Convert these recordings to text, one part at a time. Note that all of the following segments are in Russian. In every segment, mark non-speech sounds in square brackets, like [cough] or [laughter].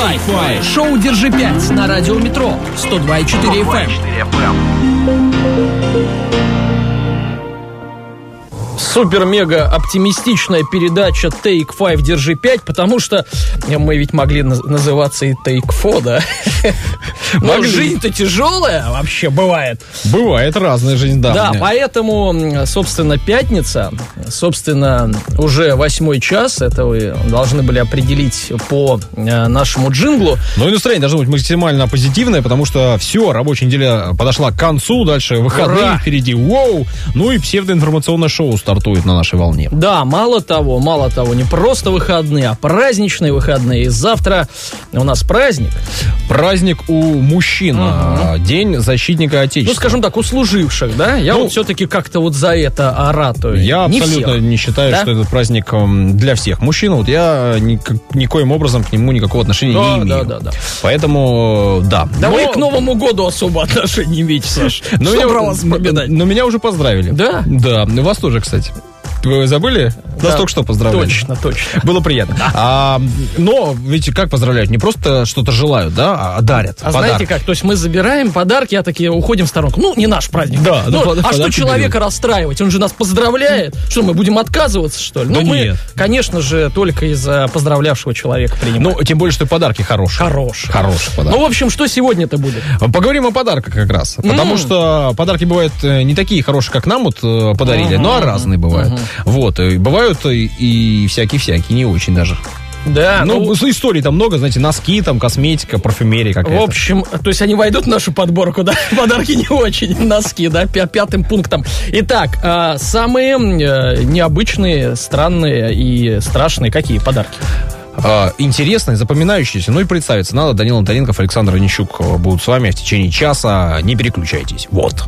Five. Шоу «Держи 5» на радио «Метро» 102,4 FM супер-мега оптимистичная передача Take 5, Держи 5, потому что мы ведь могли называться и Take 4, да? [laughs] Но жизнь-то тяжелая вообще бывает. Бывает разная жизнь, да. Да, поэтому, собственно, пятница, собственно, уже восьмой час, это вы должны были определить по э, нашему джинглу. Ну и настроение должно быть максимально позитивное, потому что все, рабочая неделя подошла к концу, дальше выходные Ура! впереди, воу, ну и псевдоинформационное шоу стартует на нашей волне. Да, мало того, мало того, не просто выходные, а праздничные выходные. И завтра у нас праздник. Праздник у мужчин. Угу. День защитника Отечества. Ну, скажем так, у служивших, да? Я ну, вот все-таки как-то вот за это оратую. Я не абсолютно всех. не считаю, да? что этот праздник эм, для всех мужчин. Вот я ни, никоим образом к нему никакого отношения да, не имею. Да, да, да. Поэтому, да. Да но... вы к Новому году особо отношения не имеете, Саш. [laughs] Ну, что про вас? Но меня уже поздравили. Да? Да, вас тоже, кстати. Вы забыли? Да, Нас только что поздравляли. Точно, точно. Было приятно. Да. А, но, видите, как поздравляют? Не просто что-то желают, да, а дарят. А подарок. знаете как? То есть мы забираем подарки, а такие уходим в сторонку. Ну, не наш праздник. Да. Ну, ну, а что человека берем. расстраивать? Он же нас поздравляет. Что, мы будем отказываться, что ли? Да ну, нет. мы, конечно же, только из-за поздравлявшего человека принимаем. Ну, тем более, что подарки хорошие. Хорошие. Хорошие подарки. Ну, в общем, что сегодня-то будет? Поговорим о подарках как раз. Потому mm. что подарки бывают э, не такие хорошие, как нам вот э, подарили, uh-huh. но а разные бывают. Uh-huh. Вот. И бывают и всякие-всякие, не очень даже. Да. Ну, ну, историй там много, знаете, носки, там, косметика, парфюмерия какая-то. В общем, то есть они войдут в нашу подборку, да? [laughs] Подарки не очень, носки, да, пятым пунктом. Итак, а, самые э, необычные, странные и страшные какие подарки? Uh, интересные, запоминающиеся. Ну и представиться надо. Данил Антоненков, Александр Онищук будут с вами в течение часа. Не переключайтесь. Вот.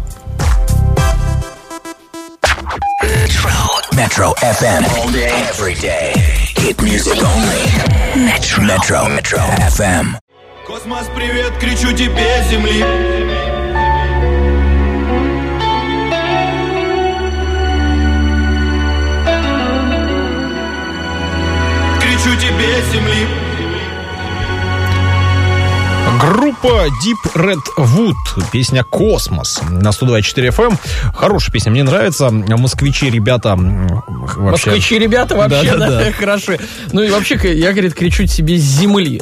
Metro FM. All day, every day. Hit music only. Metro. Metro. Metro FM. Космос, привет, кричу тебе, Земли. Кричу тебе, Земли. Группа Deep Red Wood, песня «Космос» на 102.4 FM. Хорошая песня, мне нравится. Москвичи, ребята, вообще... Москвичи, ребята, вообще, да, да, да, да. [laughs] хороши. Ну и вообще, я, говорит, кричу себе с земли.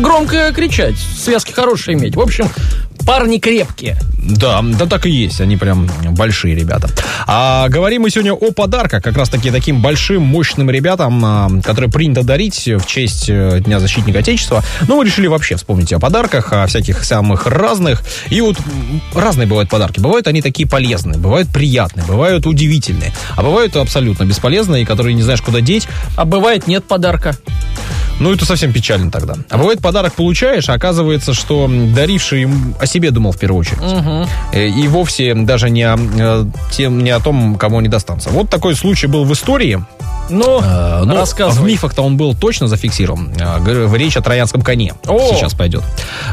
Громко кричать, связки хорошие иметь. В общем, парни крепкие. Да, да так и есть, они прям большие ребята. А говорим мы сегодня о подарках, как раз таки таким большим, мощным ребятам, а, которые принято дарить в честь э, Дня защитника Отечества. Ну, мы решили вообще вспомнить о подарках, о всяких самых разных. И вот разные бывают подарки. Бывают они такие полезные, бывают приятные, бывают удивительные, а бывают абсолютно бесполезные, которые не знаешь, куда деть. А бывает нет подарка. Ну, это совсем печально тогда. А бывает, подарок получаешь, а оказывается, что даривший о себе думал в первую очередь. Угу. И вовсе даже не о, э, тем, не о том, кому они достанутся. Вот такой случай был в истории. Но, э, но в мифах-то он был точно зафиксирован. Э, речь о троянском коне о! сейчас пойдет.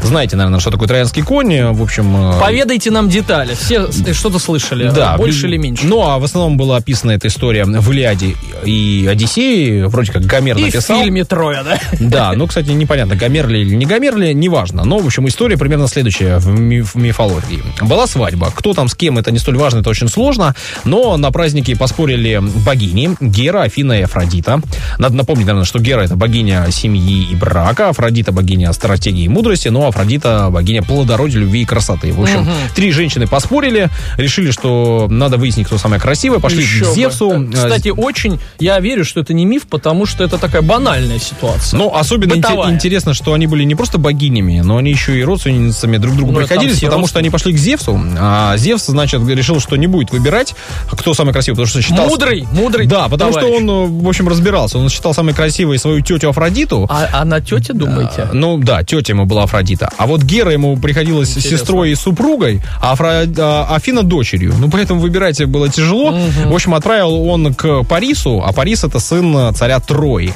Знаете, наверное, что такое троянский конь. В общем... Э, Поведайте нам детали. Все что-то слышали. Да. Больше или меньше. Ну, а в основном была описана эта история в Илиаде и Одиссее. Вроде как Гомер и написал. в фильме «Троя», да? Да, ну, кстати, непонятно, Гомер ли или не Гомер ли, неважно. Но, в общем, история примерно следующая в, миф, в мифологии. Была свадьба. Кто там с кем, это не столь важно, это очень сложно. Но на празднике поспорили богини Гера, Афина и Афродита. Надо напомнить, наверное, что Гера это богиня семьи и брака, Афродита богиня стратегии и мудрости, но Афродита богиня плодородия, любви и красоты. В общем, угу. три женщины поспорили, решили, что надо выяснить, кто самая красивая, пошли Еще к Зевсу. Бы. Кстати, очень я верю, что это не миф, потому что это такая банальная ситуация. Ну, особенно ин- интересно, что они были не просто богинями, но они еще и родственницами друг другу ну, приходились, потому что они пошли к Зевсу, а Зевс, значит, решил, что не будет выбирать, кто самый красивый, потому что считал... Мудрый, мудрый Да, потому товарищ. что он, в общем, разбирался. Он считал самой красивой свою тетю Афродиту. А, а на тете, думаете? А, ну, да, тетя ему была Афродита. А вот Гера ему приходилась Интересно. сестрой и супругой, а Афро... а, Афина дочерью. Ну, поэтому выбирать было тяжело. Угу. В общем, отправил он к Парису, а Парис это сын царя Трои.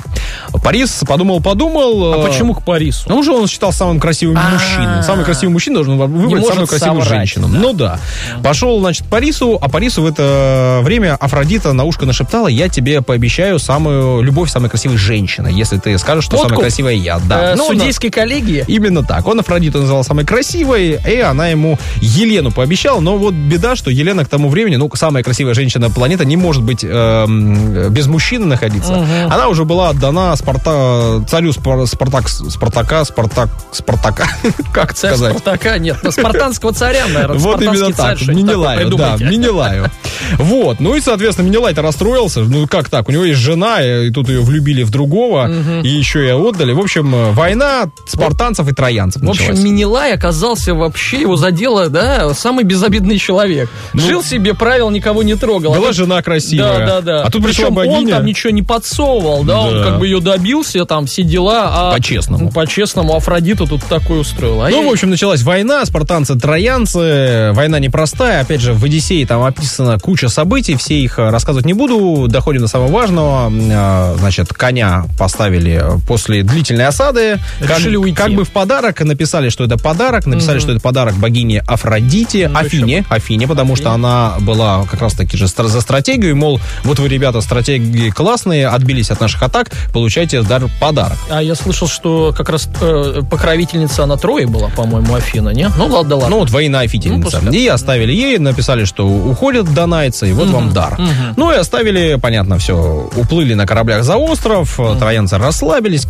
Парис подумал-подумал. А почему к Парису? Ну, уже он считал самым красивым А-а-а. мужчиной. Самый красивый мужчина должен выбрать самую красивую соврать, женщину. Да. Ну да. Пошел, значит, к Парису, а Парису в это время Афродита на ушко нашептала, я тебе пообещаю пообещаю самую любовь самой красивой женщины, если ты скажешь, что Подкуп? самая красивая я. Да. Э, Ну, судейской коллегии. Именно так. Он Афродиту назвал самой красивой, и она ему Елену пообещала. Но вот беда, что Елена к тому времени, ну, самая красивая женщина планеты, не может быть эм, без мужчины находиться. Она уже была отдана Спарта, царю Спар- Спартак, Спартака, Спартак, Спартака. [laughs] Как Царь сказать? Спартака, нет, ну, спартанского царя, наверное. [laughs] Вот именно так, Минилаю, да. Минилаю. Вот, ну и, соответственно, Минилай-то расстроился. Ну как так, у него есть жена, и тут ее влюбили в другого, и еще и отдали. В общем, э, война спартанцев и троянцев В общем, началась. Минилай оказался вообще, его задело, да, самый безобидный человек. Жил себе, правил, никого не трогал. А Ну, Была тут- жена красивая. Да, да, да. А тут пришла Причем он богиня. там ничего не подсовывал, да, он Да. как бы ее добился, там все дела. А По-честному. Ну, По-честному, Афродиту тут такое устроил. А Ну, я- в общем, началась война, спартанцы, троянцы. Война непростая. Опять же, в Одиссее там описана куча событий. Все их э, рассказывать не буду. Доходим до самого важного. Э, Значит, коня поставили после длительной осады. Как, Решили уйти. как бы в подарок написали, что это подарок. Написали, что это подарок богине Афродите, Ну, Афине. Афине, потому что она была как раз-таки же за стратегию. Мол, вот вы, ребята, стратегии классные, отбились от наших атак, получайте дар подарок. А я слышал, что как раз э, покровительница она Трои была, по-моему, Афина, не? Ну ладно, да ладно. Ну, вот воина-офительница. Ну, пускай. и оставили ей, написали, что уходят донайцы, и вот вам дар. Ну, и оставили, понятно, все. Уплыли на кораблях за остров, троянцы расслабились,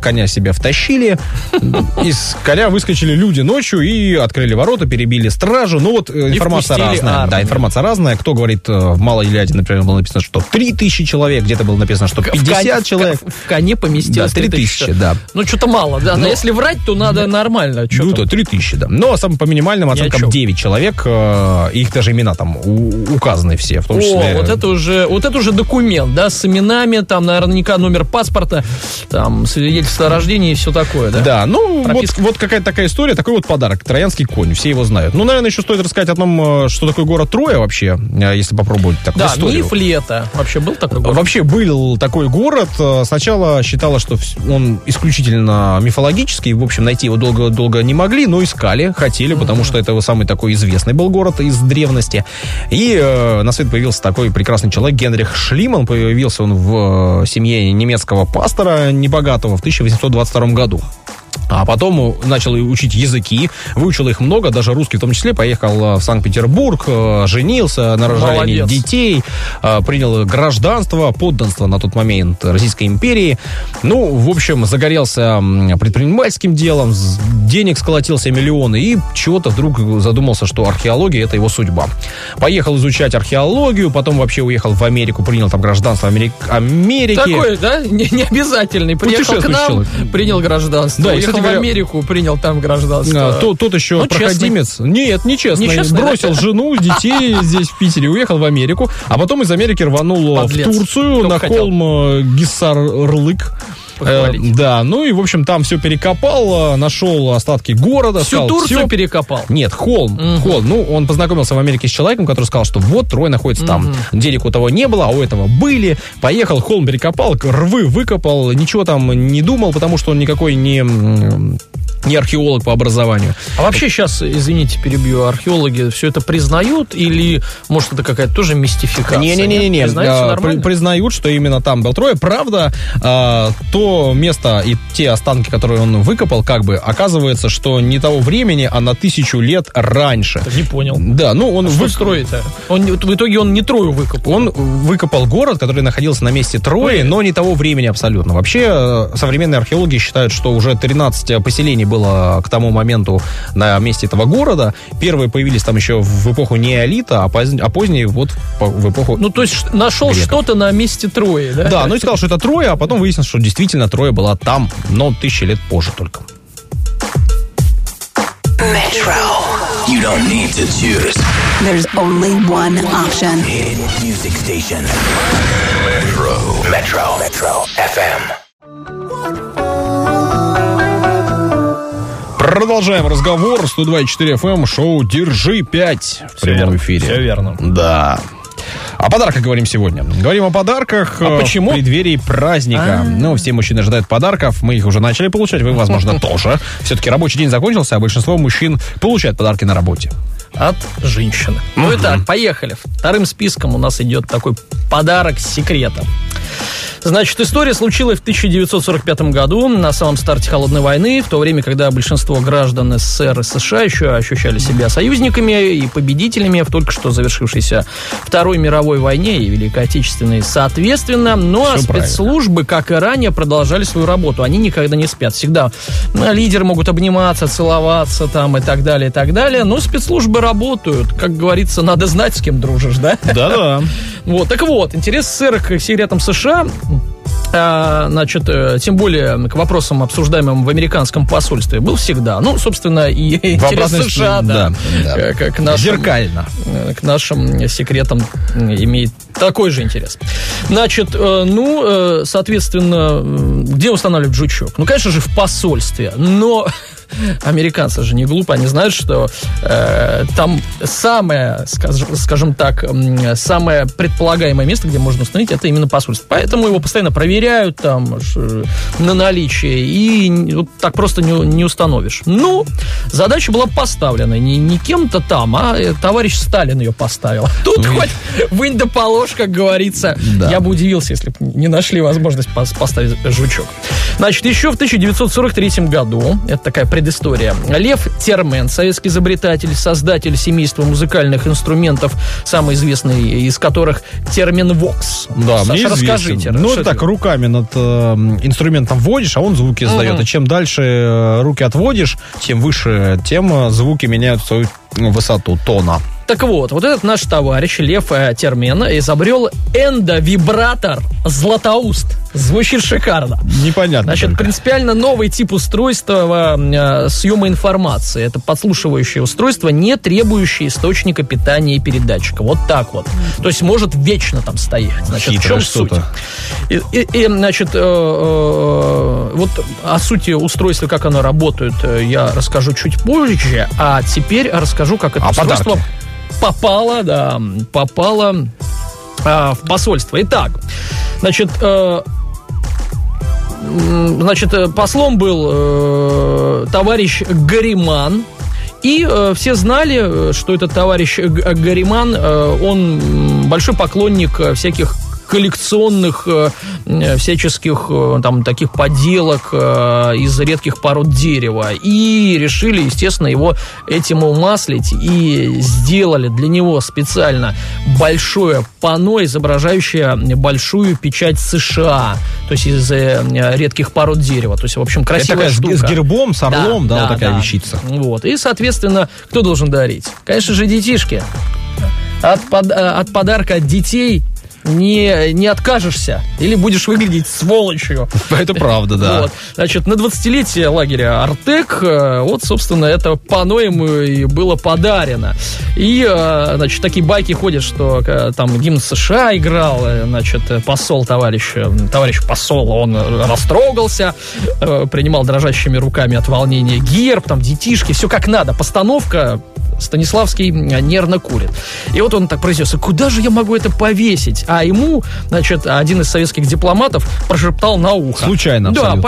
коня себя втащили. [laughs] Из коня выскочили люди ночью и открыли ворота, перебили стражу. Ну, вот э, информация разная. Да, информация разная. Кто говорит, э, в Малой Ильяде, например, было написано, что 3000 человек, где-то было написано, что В 50 коне- человек. В, в коне поместилось Да, 3000, да. Ну, что-то мало, да. Но Ну, если врать, то надо нормально. Ну, то 3000, да. Но сам по минимальным оценкам чё? 9 человек. э, Их даже имена там указаны все, в том числе. О, вот это уже, вот это уже документ, да, с именами, там наверняка номер паспорта, там свидетельство о рождении и все такое, да? Да, ну вот, Прописка. вот какая-то такая история, такой вот подарок. Троянский конь, все его знают. Ну, наверное, еще стоит рассказать о том, э, что такое город Троя вообще, э, если попробовать так Да, историю. миф ли это? Вообще был такой город? Вообще был такой город. Э, Сначала считалось, что он исключительно мифологический. В общем, найти его долго-долго не могли, но искали, хотели, потому что это самый такой известный был город из древности. И э, на свет появился такой прекрасный человек Генрих Шлиман. Появился он в э, семье немецкого пастора небогатого в 1822 году. А потом начал учить языки, выучил их много, даже русский в том числе, поехал э, в Санкт-Петербург, э, женился, Молодец. детей, э, принял гражданство, подданство на тот момент Российской империи. Ну, в общем, загорелся предпринимательским делом, денег сколотил себе миллионы и чего-то вдруг задумался, что археология — это его судьба. Поехал изучать археологию, потом вообще уехал в Америку, принял там гражданство Америк- Америки. Такой, да, не, не обязательный. Приехал к нам, человек. принял гражданство. Да, и, кстати в говоря, Америку, принял там гражданство. А, то- тот еще Ну, проходимец. Нет, нечестно. Нечестный, Бросил да? жену, детей [laughs] здесь, в Питере, уехал в Америку, а потом из Америки рванул э, Подлец. в Турцию Только на хотел. холм э, Гиссар-Ырлык. Похвалить. Э, да, ну и, в общем, там все перекопал, э, нашел остатки города. Всю сказал, Турцию «Всё, перекопал. нет, холм, холм. Ну, он познакомился в Америке с человеком, который сказал, что вот Трой находится там. Денег у того не было, а у этого были. Поехал, холм перекопал, рвы выкопал, ничего там не думал, потому что он никакой не, не археолог по образованию. А вообще сейчас, извините, перебью, археологи все это признают или, может, это какая-то тоже мистификация? Признают, всё А, признают, что именно там был Троя. Правда, а, то место и те останки, которые он выкопал, как бы оказывается, что не того времени, а на тысячу лет раньше. Не понял. Да, ну он Что вы- строит-то? Он, не- в итоге он не Трою выкопал. Он выкопал город, который находился на месте Трои, но не того времени абсолютно. Вообще, э, современные археологи считают, что уже 13 поселений было к тому моменту на месте этого города. Первые появились там еще в эпоху неолита, а, поз- а поздние вот в эпоху... Ну, то есть нашел Греков. что-то на месте Трои, да? да, ну и сказал, что это Троя, а потом выяснилось, что действительно Троя была там, но тысячи лет позже только. Metro. You don't need to choose. There's only one option. Hit music station. Metro. Metro. Metro. FM. Продолжаем разговор. 102.4 FM, шоу «Держи 5» в прямом верно, эфире. всё верно. Да. О подарках говорим сегодня. Говорим о подарках А э, почему? в преддверии праздника. Ну, все мужчины ожидают подарков. Мы их уже начали получать. Вы, возможно, [laughs] тоже. Все-таки рабочий день закончился, а большинство мужчин получают подарки на работе. от женщины. Ну и так, поехали. Вторым списком у нас идет такой подарок с секретом. Значит, история случилась в 1945 году, на самом старте Холодной войны, в то время, когда большинство граждан СССР и США еще ощущали себя союзниками и победителями в только что завершившейся Второй мировой войне и Великой Отечественной соответственно. Ну а Всё правильно. спецслужбы, как и ранее, продолжали свою работу. Они никогда не спят. Всегда ну, лидеры могут обниматься, целоваться там и так далее, и так далее. Но спецслужбы работают. Как говорится, надо знать, с кем дружишь, да? Да-да. [laughs] Вот, так вот, интерес СССР к секретам США значит, э, тем более к вопросам, обсуждаемым в американском посольстве, был всегда. Ну, собственно, и [laughs] интерес США, да, да, да. э, К, к нашим, Зеркально. э, к нашим секретам имеет такой же интерес. Значит, ну, соответственно, где устанавливать жучок? Ну, конечно же, в посольстве, но [laughs] американцы же не глупо, они знают, что э, там самое, скажем, скажем так, самое предполагаемое место, где можно установить, это именно посольство. Поэтому его постоянно проверяют там на наличие, и вот так просто не, не установишь. Ну, задача была поставлена не, не кем-то там, а э, товарищ Сталин ее поставил. [laughs] Тут хоть вынь да положь, как говорится. Да. Я бы удивился, если бы не нашли возможность пос- поставить жучок. Значит, еще в 1943 году, это такая предыстория, Лев Термен, советский изобретатель, создатель семейства музыкальных инструментов, самый известный из которых термин Вокс. Да, Саша, мне известен. расскажите. Ну, что так это? руками над э, инструментом вводишь, а он звуки издает. И чем дальше э, руки отводишь, тем выше, тем э, звуки меняют свою ну, высоту тона. Так вот, вот этот наш товарищ Лев э, Термен изобрел эндовибратор Златоуст. Звучит шикарно. Непонятно. Значит, только. принципиально новый тип устройства э, съема информации. Это подслушивающее устройство, не требующее источника питания и передатчика. Вот так вот. То есть может вечно там стоять. Значит, в Хитрое чем суть? И, и- и, значит, э, э, вот о сути устройства, как оно работает, э, я расскажу чуть позже. А теперь расскажу, как это А устройство подарки? Попало, да, попало а, в посольство. Итак, значит, э, значит, э, послом был э, товарищ Гариман. И э, все знали, э, что этот товарищ Гариман, э, он большой поклонник э, всяких коллекционных э, э, всяческих э, там таких поделок из редких пород дерева и решили естественно его этим умаслить и сделали для него специально большое панно изображающее большую печать США то есть из редких пород дерева то есть в общем Это красивая такая с, штука с гербом, с орлом, да, вот такая вещица. вот. И, соответственно, кто должен дарить? Конечно же, детишки. От, под- от подарка от детей не, не откажешься. Или будешь выглядеть сволочью. [laughs] Это правда, да. Вот. Значит, на 20-летие лагеря Артек, э, вот, собственно, это панно ему и было подарено. И, э, значит, такие байки ходят, что э, там гимн США играл, значит, посол товарищ, товарищ посол, он растрогался, принимал дрожащими руками от волнения герб, там, детишки, все как надо. Постановка Станиславский э, нервно курит. И вот он так произнес, а куда же я могу это повесить? А ему, значит, один из советских дипломатов прошептал на ухо. Случайно Да, абсолютно.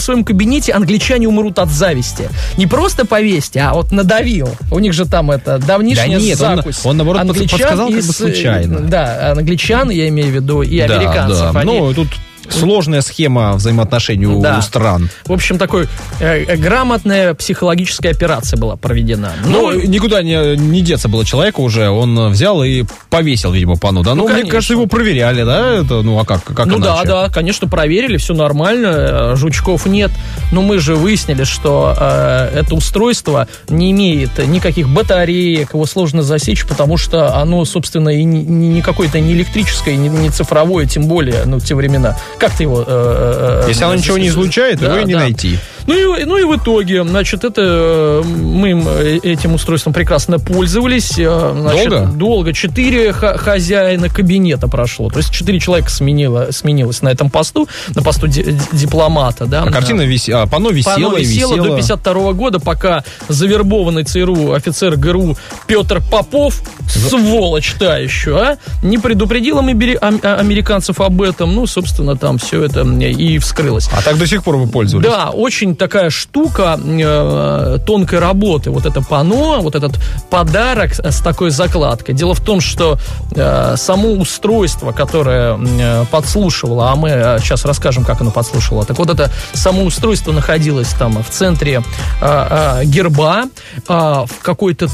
в своем кабинете, англичане умрут от зависти. Не просто повесьте, а вот надавил. У них же там это давнишняя Да нет, он- закусь. он, наоборот, под- Англичан подсказал как бы случайно. Да, англичан, я имею в виду, и Да, американцев. да. Они- Ну, тут сложная схема взаимоотношений у Да. стран. В общем, такой э, э, грамотная психологическая операция была проведена. Ну, никуда не, не деться было человека уже. Он взял и повесил, видимо, пану, да? Ну, мне конечно. кажется, его проверяли, да? Это, ну, а как, как Ну да, иначе? да, конечно, проверили, все нормально, э, жучков нет. Но мы же выяснили, что э, это устройство не имеет никаких батареек, его сложно засечь, потому что оно, собственно, и не- не какое-то не электрическое, не, не цифровое, тем более, ну, в те времена. Как ты его... э, э, Если оно ничего не излучает, его и не найти. Ну и, ну и в итоге, значит, это э, мы э, этим устройством прекрасно пользовались. э, значит, Долго? Долго. Четыре хозяина кабинета прошло. То есть четыре человека сменило, сменилось на этом посту, на посту ди- ди- дипломата. Да, А картина висела, а панно висело Панно висело висело. до 52 года, пока завербованный ЦРУ офицер ГРУ Петр Попов, сволочь та еще, а, не предупредил а- американцев об этом. Ну, собственно, там все это и вскрылось. А так до сих пор вы пользовались? Да, очень такая штука э, тонкой работы. Вот это пано, вот этот подарок с такой закладкой. Дело в том, что э, само устройство, которое э, подслушивало, а мы э, сейчас расскажем, как оно подслушивало. Так вот, это само устройство находилось там в центре э, э, герба, э, в какой-то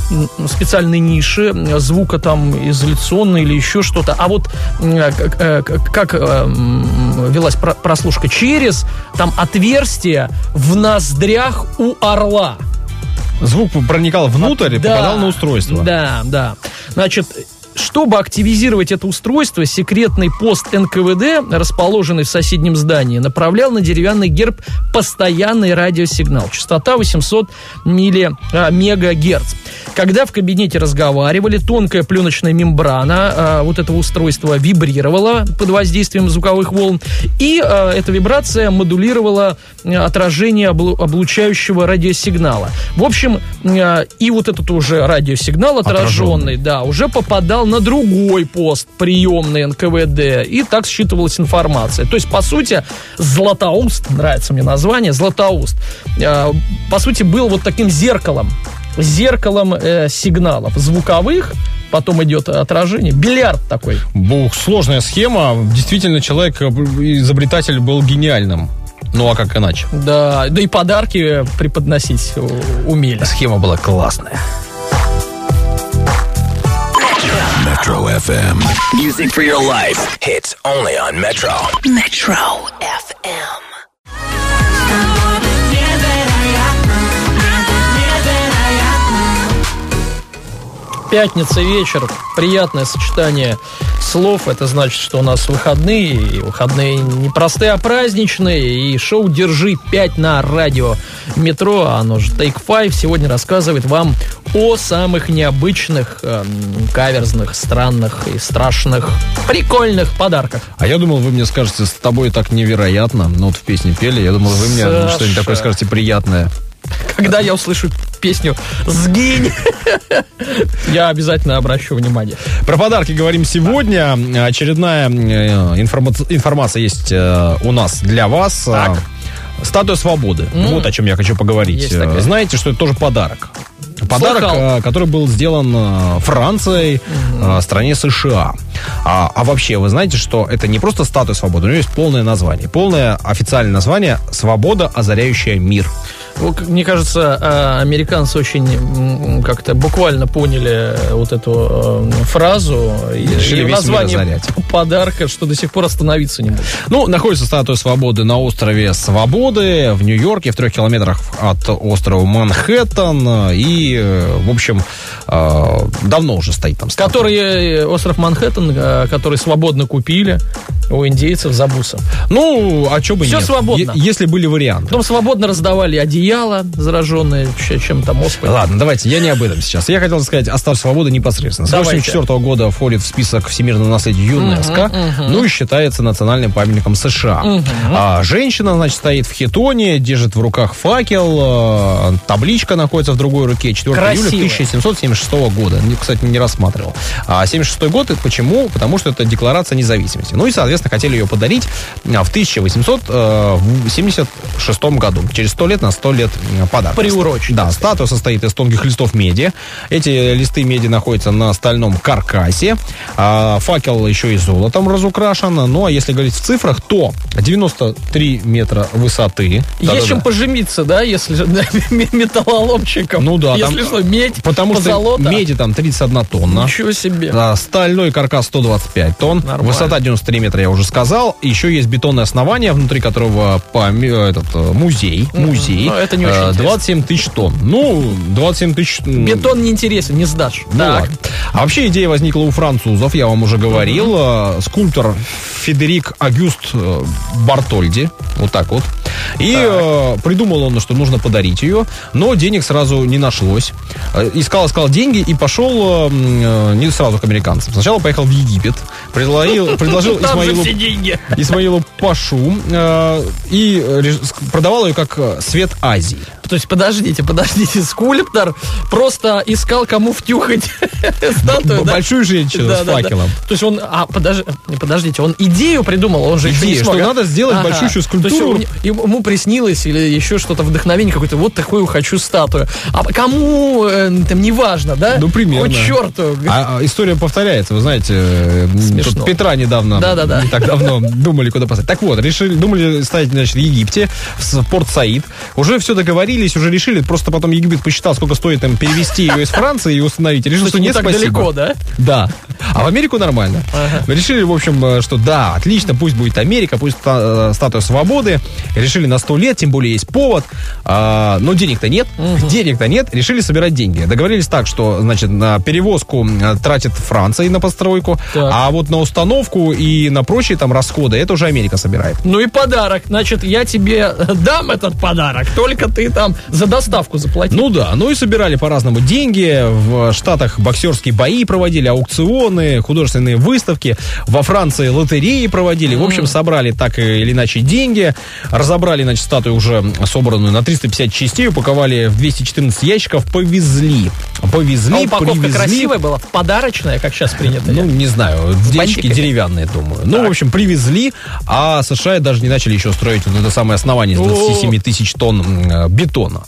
специальной нише, э, звука там изоляционной или еще что-то. А вот э, э, как э, велась про- прослушка через там отверстие в ноздрях у орла. Звук проникал внутрь и Да, попадал на устройство. Да, да. Значит, чтобы активизировать это устройство, секретный пост НКВД, расположенный в соседнем здании, направлял на деревянный герб постоянный радиосигнал. Частота 800 милли, а, мегагерц. Когда в кабинете разговаривали, тонкая пленочная мембрана а, вот этого устройства вибрировала под воздействием звуковых волн, и а, эта вибрация модулировала а, отражение облу- облучающего радиосигнала. В общем, а, и вот этот уже радиосигнал отраженный, да, уже попадал на другой пост приемный НКВД, и так считывалась информация. То есть, по сути, Златоуст, нравится мне название, Златоуст, а, по сути, был вот таким зеркалом, зеркалом э, сигналов звуковых, потом идет отражение, бильярд такой. Бух, сложная схема. Действительно, человек, э, изобретатель был гениальным. Ну, а как иначе? Да, да и подарки преподносить у- умели. Схема была классная. Metro FM. Music for your life. Hits only on Metro. Metro FM. Пятница вечер, приятное сочетание слов. Это значит, что у нас выходные, и выходные не простые, а праздничные. И шоу «Держи 5» на радио метро, оно же Take Five, сегодня рассказывает вам о самых необычных, эм, каверзных, странных и страшных, прикольных подарках. А я думал, вы мне скажете, с тобой так невероятно. Ну, вот в песне пели. Я думал, вы мне Саша. что-нибудь такое скажете приятное. Когда я услышу песню «Сгинь», [laughs] я обязательно обращу внимание. Про подарки говорим сегодня. Очередная э, информа- информация есть э, у нас для вас. Так. Э, Статуя свободы. Вот о чем я хочу поговорить. Знаете, что это тоже подарок. Подарок, Слыхал. который был сделан Францией, э, стране США. А, а вообще, вы знаете, что это не просто статуя свободы, у нее есть полное название. Полное официальное название «Свобода, озаряющая мир». Мне кажется, э, американцы очень как-то буквально поняли вот эту э, фразу и, и название подарка, что до сих пор остановиться не может. Ну, находится статуя свободы на острове Свободы в Нью-Йорке, в трех километрах от острова Манхэттен. И, э, в общем, э, давно уже стоит там статуя. Который остров Манхэттен, который свободно купили у индейцев за бусом. Ну, а что бы Всё нет? свободно. Е- если были варианты. Потом свободно раздавали одеяло зараженные ч- чем там оспой. Ладно, давайте, я не об этом сейчас. Я хотел сказать о Статуе Свободы непосредственно. С Давайте. 1984 года входит в список всемирного наследия ЮНЕСКо, ну и считается национальным памятником США. А, женщина, значит, стоит в хитоне, держит в руках факел, э, табличка находится в другой руке, 4 июля Красиво. 1776 года. Кстати, не рассматривал. А 76 год, почему? Потому что это декларация независимости. Ну и, соответственно, хотели ее подарить а, в 1876 году. Через 100 лет на 100 лет э, подарок. Приурочен, Да, статуя состоит из тонких листов меди. Эти листы меди находятся на стальном каркасе. А, факел еще и золотом разукрашен. Ну, а если говорить в цифрах, то 93 метра высоты. Есть Да-да-да. чем поживиться, да, если [laughs] да, металлоломчиком. Ну да, Если там- что, медь, Потому что позолота. меди там 31 тонна. Ничего себе. Да, стальной каркас 125 тонн. Нормально. Высота 93 метра, я уже сказал. Еще есть бетонное основание, внутри которого э, этот, э, музей. Музей. Ну, это не очень Э, интересно. 27 тысяч тонн. Ну, 27 тысяч... Бетон не интересен, не сдашь. Ну Так. ладно. А вообще идея возникла у французов, я вам уже говорил. Э, Скульптор Федерик Агюст э, Бартольди. Вот так вот. И э, придумал он, что нужно подарить ее, но денег сразу не нашлось. Искал, искал деньги и пошел не сразу к американцам. Сначала поехал в Египет, предложил, [laughs] предложил Исмаилу. Исмаилу Пашу и продавал ее как свет Isaac. То есть, подождите, подождите, скульптор просто искал, кому втюхать [laughs] статую, да? Большую женщину с факелом. То есть он, а, подождите, он идею придумал, он же еще не Идею, смог, что а? надо сделать большущую То есть скульптуру. ему, приснилось или еще что-то вдохновение какое-то, вот такую хочу статую. А кому, э, там, неважно, да? Ну, примерно. О, черту. А, а, история повторяется, вы знаете, э, Петра недавно, Да-да-да. не так давно думали, куда поставить. Так вот, решили, думали ставить, значит, в Египте, в порт Саид. Уже все договорились, уже решили, просто потом Египет посчитал, сколько стоит им перевести ее из Франции и установить. Решил, То что есть не нет, так спасибо. далеко, да? Да. А в Америку нормально. Мы решили, в общем, э, что да, отлично, пусть будет Америка, пусть э, статуя свободы. Решили на 100 лет, тем более есть повод. А, но денег-то нет. Денег-то нет. Решили собирать деньги. Договорились так, что, значит, на перевозку э, тратит Франция на постройку, Так. а вот на установку и на прочие там расходы это уже Америка собирает. Ну и подарок. Значит, я тебе дам этот подарок, только ты там за доставку заплати. Ну да, ну и собирали по-разному деньги. В Штатах боксерские бои проводили, аукционы, художественные выставки. Во Франции лотереи проводили. В общем, собрали так или иначе деньги. Разобрали, значит, статую уже собранную на 350 частей, упаковали в 214 ящиков, повезли. Повезли, а упаковка привезли. красивая была, подарочная, как сейчас принято. Ну, не знаю, ящики бантиками? деревянные, думаю. Ну, в общем, привезли, а США даже не начали еще строить вот это самое основание из 27 тысяч тонн м, бетона.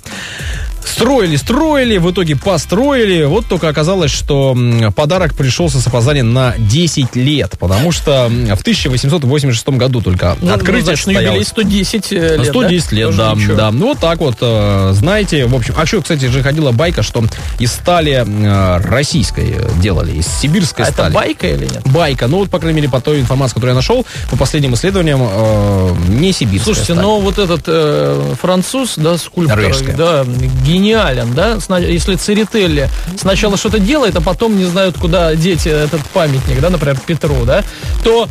Строили, строили, в итоге построили. Вот только оказалось, что подарок пришелся с опозданием на 10 лет, потому что в 1886 году только Ну, открытие ну, значит, состоялось. 110 э, лет, 110 да? лет, Тоже да, ничего. да. Ну, вот так вот, э, знаете, в общем. А еще, кстати, же ходила байка, что из стали российской делали, из сибирской А это стали. байка или нет? Байка, ну вот, по крайней мере, по той информации, которую я нашел, по последним исследованиям, э, не сибирская Слушайте, сталь. но вот этот э, француз, да, скульптор, Рыжская. да, гениален, да, если Церетелли сначала что-то делает, а потом не знают, куда деть этот памятник, да, например, Петру, да, то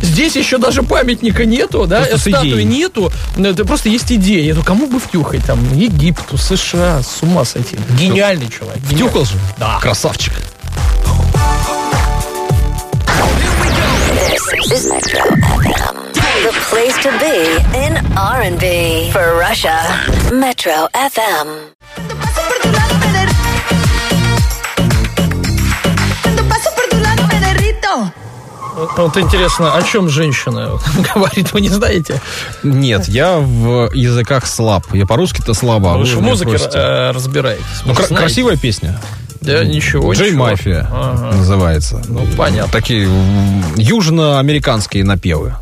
Здесь еще даже памятника нету, да, Просто статуи идеей. нету, ну, это просто есть идея. Ну, кому бы втюхать там? Египту, США, с ума сойти. Гениальный человек. Втюхал же? Да. Красавчик. This is FM. The place to be in R&B for Russia. Metro FM. Вот, интересно, о чем женщина [laughs] говорит, вы не знаете? Нет, я в языках слаб. Я по-русски-то слабо. а Вы же в музыке э, разбираетесь. Ну, красивая песня. Да, ничего, Джей ничего. Мафия Ага. называется. Ну, понятно. Такие южноамериканские напевы.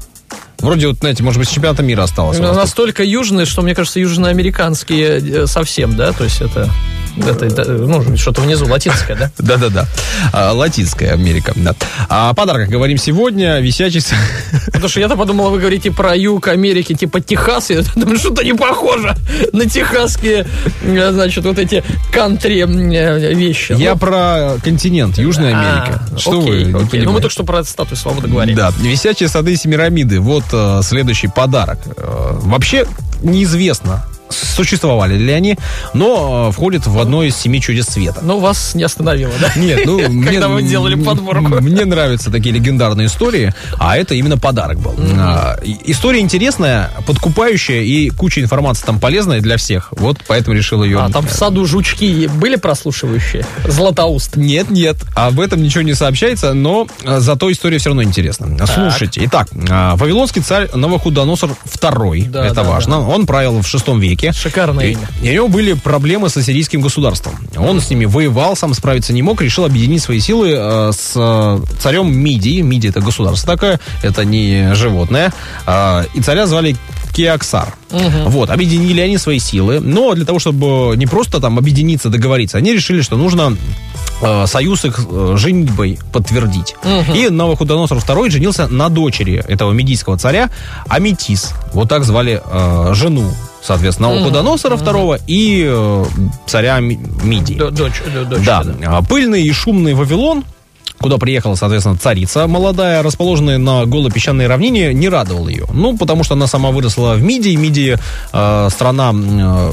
Вроде вот, знаете, может быть, с чемпионата мира осталось. у нас. Настолько южные, что, мне кажется, южноамериканские э, совсем, да? То есть это, это, ну, что-то внизу, латинское, да? [laughs] Да-да-да. А, Латинская Америка, да. А О подарках говорим сегодня. Висячий... [laughs] Потому что я-то подумал, вы говорите про юг Америки, типа Техас, я [laughs] думаю, что-то не похоже на техасские, э, значит, вот эти кантри э, вещи. Я Ну, про континент, Южная Америка. Что вы. Ну, мы только что про статую свободы говорили. Да, висячие сады Семирамиды. Вот э, следующий подарок. Вообще неизвестно, существовали ли они, но э, входит в одно из семи чудес света. Но вас не остановило, да? Нет, ну, [laughs] Когда вы делали подборку. Мне нравятся такие легендарные истории, а это именно подарок был. А, и- история интересная, подкупающая и куча информации там полезная для всех. Вот поэтому решил ее... А там в саду жучки были прослушивающие? Златоуст. Нет, нет, об этом ничего не сообщается, но э, зато история все равно интересна. Слушайте, итак, э, Вавилонский царь Новохудоносор II, Да, это да, важно, он правил в шестом веке. Шикарное И- имя. И у него были проблемы с ассирийским государством. Он с ними воевал, сам справиться не мог, решил объединить свои силы э, с э, царем Мидии. Мидия это государство такое, это не животное. Э, и царя звали Кеоксар. Вот, объединили они свои силы, но для того, чтобы не просто там объединиться, договориться, они решили, что нужно союз их э, женитьбой подтвердить. И Новохудоносор II женился на дочери этого медийского царя Аметис. Вот так звали э, жену, соответственно, Новохудоносора II и э, царя Ми- Мидии. Дочь, дочь, Да, а, пыльный и шумный Вавилон куда приехала, соответственно, царица молодая, расположенная на голой песчаной равнине, не радовал ее. Ну, потому что она сама выросла в Мидии. Мидии э, страна, э,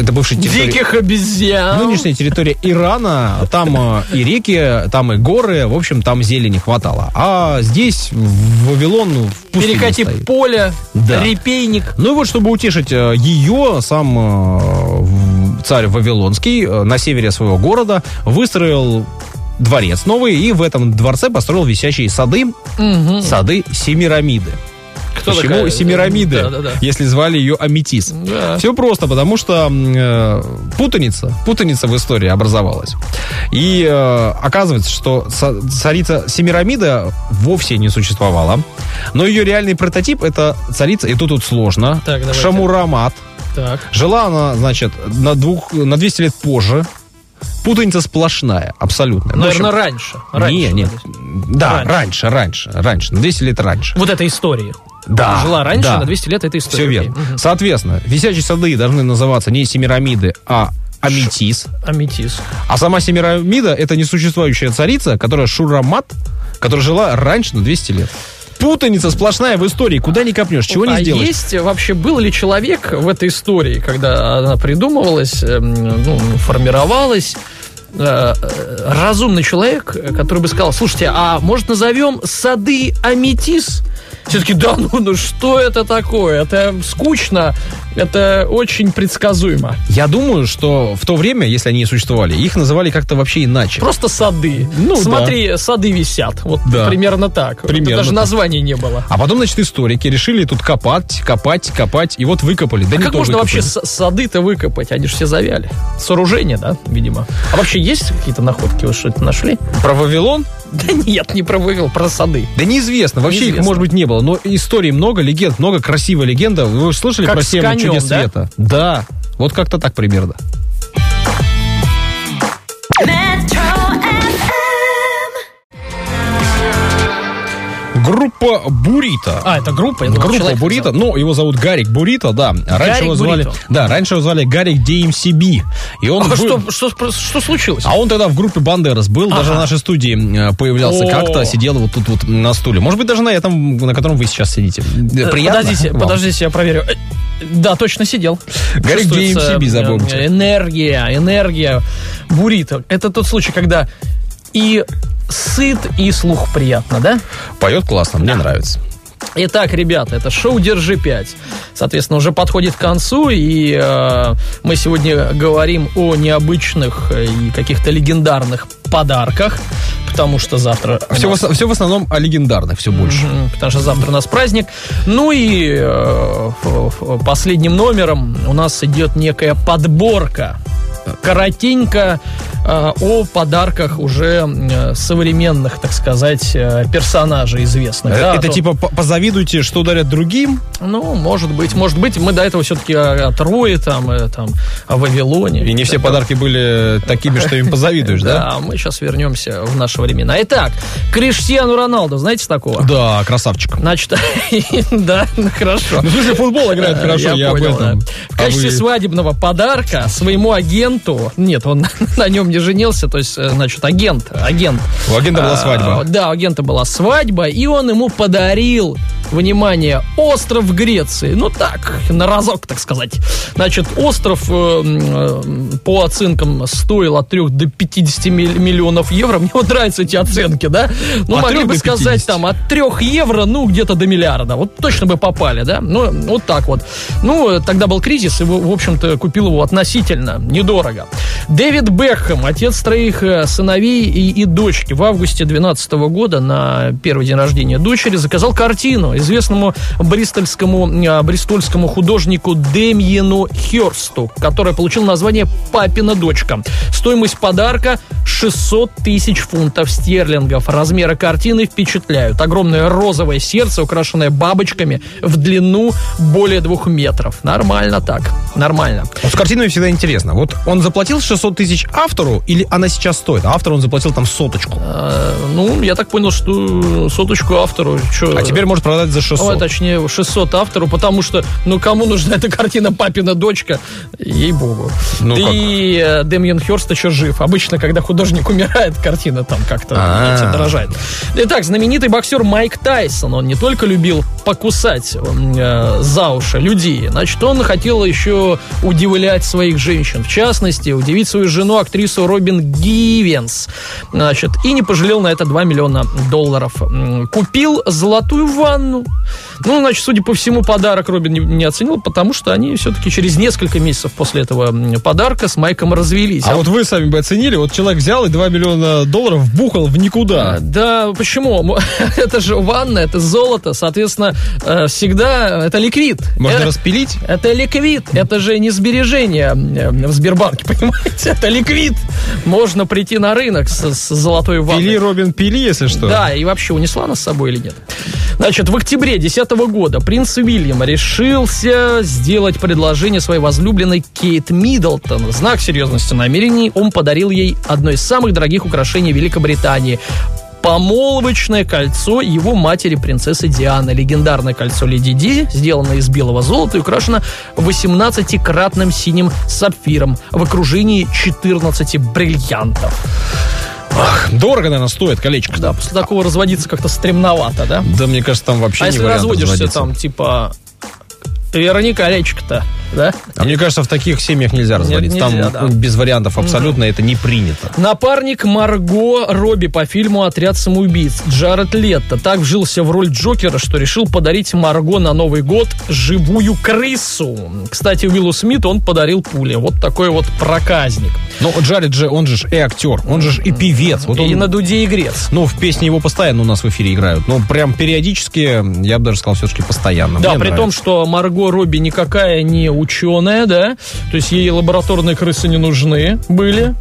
это бывшая территория... Диких обезьян. Нынешняя территория Ирана, там э, и реки, там и горы, в общем, там зелени хватало. А здесь, в Вавилон, ну, в Перекати стоит. поле, Да. репейник. Ну и вот, чтобы утешить э, ее, сам э, царь Вавилонский э, на севере своего города выстроил дворец новый, и в этом дворце построил висячие сады, сады Семирамиды. Кто Почему такая? Семирамиды, Да, да, да. если звали ее Аметис? Да. Все просто, потому что э, путаница, путаница в истории образовалась. И э, оказывается, что царица Семирамида вовсе не существовала. Но ее реальный прототип это царица, и тут тут сложно, Так, давайте. Шамурамат. Так. Жила она, значит, на, двух, на 200 лет позже. Путаница сплошная, абсолютная. Ну, в общем, Наверное, раньше. раньше не, не. надо. Да, Раньше. раньше, раньше, раньше, на 200 лет раньше. Вот эта история. Да. Жила раньше, да. на 200 лет это история. Все верно. Мгм. Соответственно, висячие сады должны называться не Семирамиды, а Аметис. Аметис. А сама Семирамида это несуществующая царица, которая Шурамат, которая жила раньше на 200 лет. Путаница сплошная в истории, куда ни копнешь, чего а не сделаешь. есть вообще был ли человек в этой истории, когда она придумывалась, эм, ну, формировалась, э, э, разумный человек, который бы сказал, слушайте, а может назовем сады Аметис? Все-таки, да, ну, ну что это такое? Это скучно, это очень предсказуемо. Я думаю, что в то время, если они и существовали, их называли как-то вообще иначе. Просто сады. Ну, Смотри, сады висят. Вот Да. примерно так. Примерно Даже так. названия не было. А потом, значит, историки решили тут копать, копать, копать, и вот выкопали. Да А как можно выкопали. вообще сады-то выкопать? Они же все завяли. Сооружение, да, видимо. А вообще есть какие-то находки? Вы что-то нашли? Про Вавилон? [laughs] Да нет, не про Вавилон, про сады. Да неизвестно, вообще их, Неизвестно. может быть, не было. Но историй много, легенд, много красивой легенды. Вы слышали Как про семь чудес да? света? Да. Вот как-то так примерно. Группа Бурита. А, это группа? Я думал, Группа Бурита, ну, его зовут Гарик Бурита, да. Раньше Гарик его звали, Бурито. да, раньше его звали Гарик DMCB. И он А был- что, что, что случилось? А он тогда в группе Бандерас был, даже в Ага. нашей студии э, появлялся О. как-то, сидел вот тут вот на стуле. Может быть, даже на этом, на котором вы сейчас сидите. Э, Приятно Подождите, вам? подождите, я проверю. Э, Да, точно сидел. Гарик DMCB, э, запомните. Энергия, энергия. Бурито. Это тот случай, когда и сыт, и слух приятно, да? Поет классно, мне нравится. Итак, ребята, это шоу «Держи 5». Соответственно, уже подходит к концу, и э, мы сегодня говорим о необычных э, и каких-то легендарных подарках, потому что завтра... Все, нас- в, все в основном о легендарных, все больше. Мгм, Потому что завтра у нас праздник. Ну и э, последним номером у нас идет некая подборка. Коротенько э, о подарках уже э, современных, так сказать, э, персонажей известных. Э, да, Это то- типа по- позавидуйте, что дарят другим. Ну, может быть, может быть, мы до этого все-таки о, о Трое, там, там, о Вавилоне. И не все подарки были такими, что им позавидуешь, да? [laughs] Да, мы сейчас вернемся в наши времена. Итак, Криштиану Роналду, знаете такого? Да, красавчик. Значит, [laughs] да, ну, хорошо. Ну, в смысле, футбол играет хорошо, я, понял. В А качестве вы- свадебного подарка своему агенту, нет, он [laughs] на нем не женился, то есть, э, значит, агент, агент. У агента была А, свадьба. Да, у агента была свадьба, и он ему подарил, внимание, остров Греции. Ну так, на разок, так сказать. Значит, остров э, э, по оценкам стоил от 3 до 50 миль- миллионов евро. Мне вот нравятся эти оценки, да? Ну, От могли 3 бы сказать 50. там от 3 евро, ну, где-то до миллиарда. Вот точно бы попали, да? Ну, вот так вот. Ну, тогда был кризис, и, в в общем-то, купил его относительно недорого. Дэвид Бекхэм, отец троих э, сыновей и, и дочки, в августе 2012 года на первый день рождения дочери заказал картину известному бристольскому, э, бристольскому художнику Демьену Херсту, которая получила название «Папина дочка». Стоимость подарка 600 тысяч фунтов стерлингов. Размеры картины впечатляют. Огромное розовое сердце, украшенное бабочками в длину более двух метров. Нормально так. Нормально. Вот с картиной всегда интересно. Вот он заплатил 600 тысяч автору или она сейчас стоит? А автору он заплатил там соточку. Э, ну, я так понял, что соточку автору. Чё, А теперь может продать за 600. Ой, точнее, 600 автору, потому что, ну, кому нужна эта картина «Папина дочка»? Ей-богу. Ну, и э, Демьян Хёрст еще жив. Обычно, когда художник умирает, картина там как-то А. знаете, дорожает. Итак, знаменитый боксер Майк Тайсон, он не только любил покусать э, за уши людей, значит, он хотел еще удивлять своих женщин. В частности, удивить свою жену, актрису Робин Гивенс. Значит, и не пожалел на это 2 миллиона долларов. Купил золотую ванну. Ну, значит, судя по всему, подарок Робин не, не оценил, потому что они все-таки через несколько месяцев после этого подарка с Майком развелись. А вот вы сами бы оценили, вот человек взял и 2 миллиона долларов вбухал в никуда. Да, почему? [laughs] Это же ванна, это золото, соответственно, э, всегда это ликвид. Можно Э, распилить? Это ликвид, это же не сбережение э, в Сбербанке, [laughs] понимаете? Это ликвид. Можно прийти на рынок с, с золотой ванной. Пили, Робин, пили, если что. Да, и вообще унесла она с собой или нет? Значит, в октябре 2010 года принц Уильям решился сделать предложение своей возлюбленной Кейт Миддлтон. Знак серьезности намерений он подарил ей одно из самых дорогих украшений Великобритании помолвочное кольцо его матери, принцессы Дианы. Легендарное кольцо Леди Ди, сделано из белого золота и украшено 18-кратным синим сапфиром в окружении 14 бриллиантов. Ах, дорого, наверное, стоит колечко. Да, после такого разводиться как-то стремновато, да? Да, мне кажется, там вообще А не если разводишься там, типа, верни колечко-то, да? А мне кажется, в таких семьях нельзя разводиться. нельзя, там да. без вариантов абсолютно это не принято. Напарник Марго Робби по фильму «Отряд самоубийц» Джаред Летто так вжился в роль Джокера, что решил подарить Марго на Новый год живую крысу. Кстати, Уиллу Смиту он подарил пули. Вот такой вот проказник. Но Джаред же, он же и актер, он же и певец. Вот он, И на дуде игрец. Ну, в песне его постоянно у нас в эфире играют. Ну, прям периодически, я бы даже сказал, все-таки постоянно. Да, Мне при том, нравится. что Марго Робби никакая не ученая, да, то есть ей лабораторные крысы не нужны были.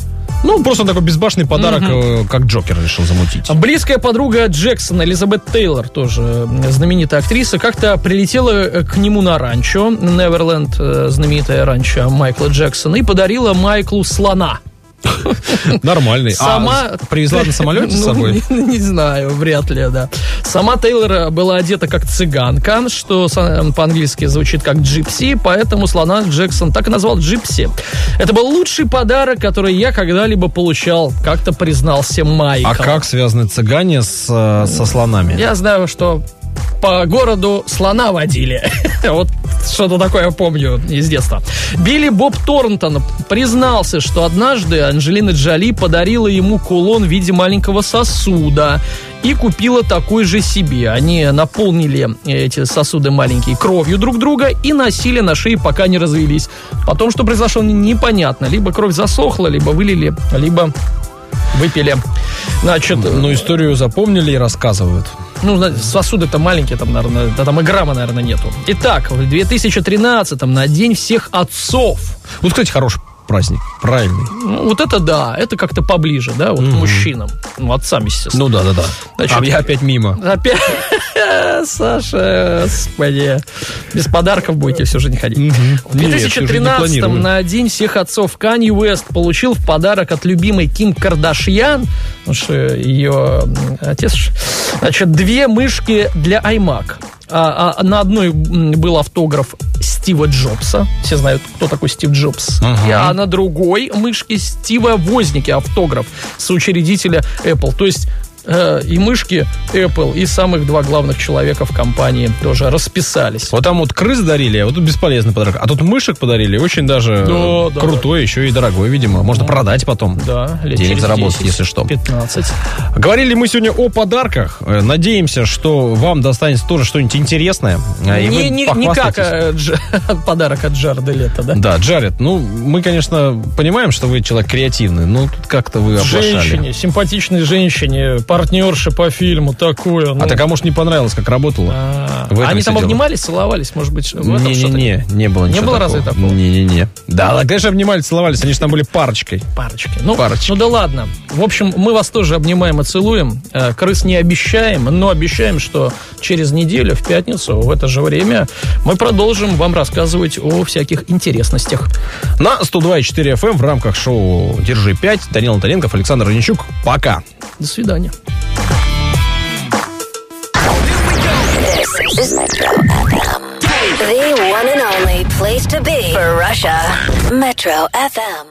Ну, просто такой безбашенный подарок, э, как Джокер решил замутить. Близкая подруга Джексона, Элизабет Тейлор, тоже знаменитая актриса, как-то прилетела э, к нему на ранчо, Неверленд, э, знаменитое ранчо Майкла Джексона, и подарила Майклу слона. Нормальный. Сама... А, привезла на самолете с Ну, собой? Не, не знаю, вряд ли, да. Сама Тейлор была одета как цыганка, что э, по-английски звучит как джипси, поэтому слона Джексон так и назвал джипси. Это был лучший подарок, который я когда-либо получал, как-то признался Майкл. А как связаны цыгане с, э, со слонами? Я знаю, что по городу слона водили. [laughs] вот что-то такое помню из детства. Билли Боб Торнтон признался, что однажды Анджелина Джоли подарила ему кулон в виде маленького сосуда и купила такой же себе. Они наполнили эти сосуды маленькие кровью друг друга и носили на шее, пока не развелись. Потом, что произошло, непонятно. Либо кровь засохла, либо вылили, либо выпили. Значит, Ну, историю запомнили и рассказывают. Ну, сосуды-то маленькие, там, наверное, да, там и грамма, наверное, нету. Итак, в 2013-м на День всех отцов. Вот, кстати, хороший праздник. Правильный. Ну, вот это да, это как-то поближе, да, вот к мужчинам. Ну, отцам, естественно. Ну да, да, да. Значит, а я опять мимо. Опять, [laughs] Саша, господи, без подарков будете все же не ходить. В не 2013-м планирую. на День всех отцов Канье Уэст получил в подарок от любимой Ким Кардашьян, потому что ее отец, значит, две мышки для iMac. А, а на одной был автограф Стива Джобса. Все знают, кто такой Стив Джобс. И, а на другой мышке Стива Возники автограф соучредителя Apple. То есть э, и мышки Apple, и самых два главных человека в компании тоже расписались. Вот там вот крыс дарили, а вот тут бесполезный подарок. А тут мышек подарили, очень даже Да, да, крутой, еще и дорогой, видимо. Можно продать потом. Да, лет Денег заработать, 10, если что. 15. Говорили мы сегодня о подарках. Э, Надеемся, что вам достанется тоже что-нибудь интересное. А, и не, вы не, не как э, Дж- [laughs] подарок от Джареда Лето, да? Да, Джаред, ну, мы, конечно, понимаем, что вы человек креативный, но тут как-то вы оплошали. Женщине, симпатичной женщине, партнерше по фильму, такое. ну. А так, а может, не понравилось, как работала? А, Они там обнимались, целовались, может быть, в этом что-то? Не-не-не, не было Не было разве такого? Не-не-не. Да, да, конечно, обнимались, целовались, они же там были парочкой. Парочки. Ну, Парочки. ну да ладно. В общем, мы вас тоже обнимаем и целуем. Э, Крыс не обещаем, но обещаем, что через неделю, в пятницу, в это же время, мы продолжим вам рассказывать о всяких интересностях. На 102,4 FM в рамках шоу «Держи 5» Данил Антоненков, Александр Раничук. Пока. До свидания. This is Metro FM. The one and only place to be for Russia. Metro FM.